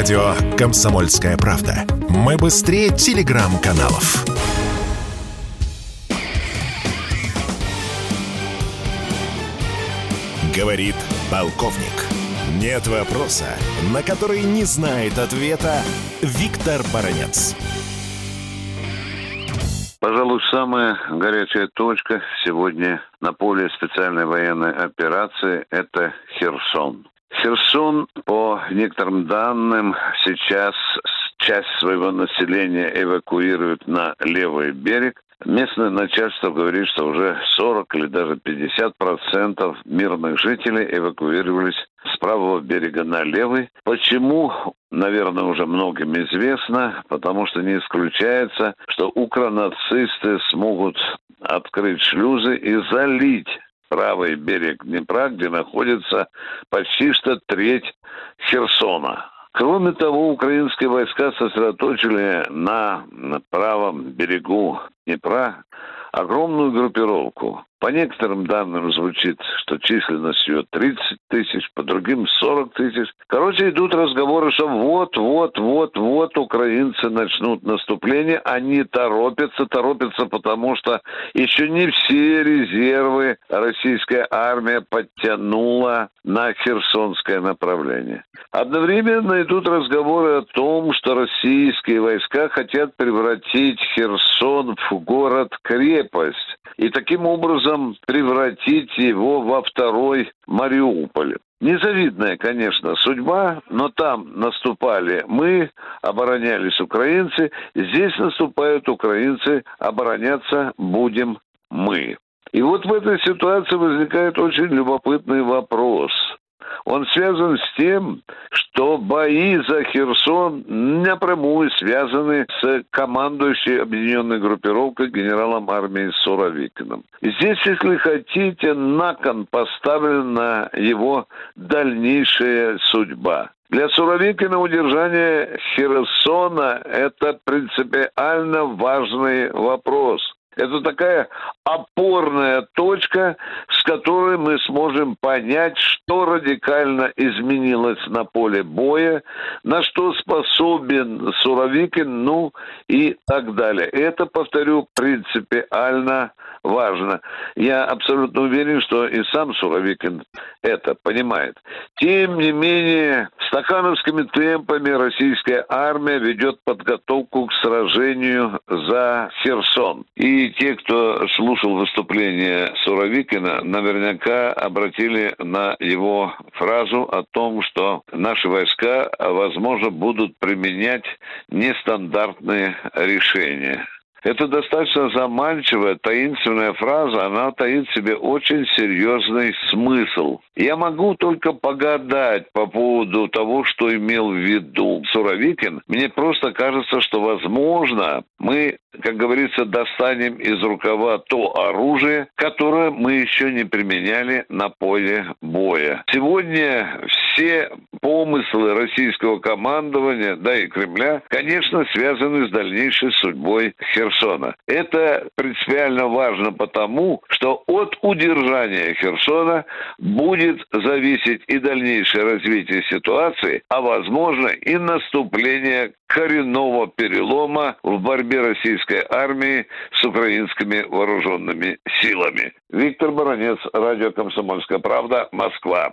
Радио «Комсомольская правда». Мы быстрее телеграм-каналов. Говорит полковник. Нет вопроса, на который не знает ответа Виктор Баранец. Пожалуй, самая горячая точка сегодня на поле специальной военной операции – это Херсон. Херсон, по некоторым данным, сейчас часть своего населения эвакуирует на левый берег. Местное начальство говорит, что уже 40 или даже 50 процентов мирных жителей эвакуировались с правого берега на левый. Почему, наверное, уже многим известно, потому что не исключается, что укронацисты смогут открыть шлюзы и залить правый берег Днепра, где находится почти что треть Херсона. Кроме того, украинские войска сосредоточили на, правом берегу Днепра огромную группировку. По некоторым данным звучит, что численность ее 30 тысяч, по другим 40 тысяч. Короче, идут разговоры, что вот-вот-вот-вот украинцы начнут наступление. Они торопятся, торопятся, потому что еще не все резервы российская армия подтянула на Херсонское направление. Одновременно идут разговоры о том, что российские войска хотят превратить Херсон в город-крепость и таким образом превратить его во второй Мариуполь. Незавидная, конечно, судьба, но там наступали мы, оборонялись украинцы, здесь наступают украинцы, обороняться будем мы. И вот в этой ситуации возникает очень любопытный вопрос – он связан с тем, что бои за Херсон напрямую связаны с командующей объединенной группировкой генералом армии Суровикиным. Здесь, если хотите, на кон поставлена его дальнейшая судьба. Для Суровикина удержание Херсона – это принципиально важный вопрос. Это такая опорная точка, с которой мы сможем понять, что радикально изменилось на поле боя, на что способен Суровикин, ну и так далее. Это, повторю, принципиально важно. Я абсолютно уверен, что и сам Суровикин это понимает. Тем не менее, стакановскими темпами российская армия ведет подготовку к сражению за Херсон. И те, кто слушал выступление Суровикина, наверняка обратили на его фразу о том, что наши войска, возможно, будут применять нестандартные решения. Это достаточно заманчивая, таинственная фраза, она таит в себе очень серьезный смысл. Я могу только погадать по поводу того, что имел в виду Суровикин. Мне просто кажется, что, возможно, мы, как говорится, достанем из рукава то оружие, которое мы еще не применяли на поле боя. Сегодня все помыслы российского командования, да и Кремля, конечно, связаны с дальнейшей судьбой Херсона. Это принципиально важно потому, что от удержания Херсона будет зависеть и дальнейшее развитие ситуации, а возможно и наступление коренного перелома в борьбе российской армии с украинскими вооруженными силами. Виктор Баранец, Радио «Комсомольская правда», Москва.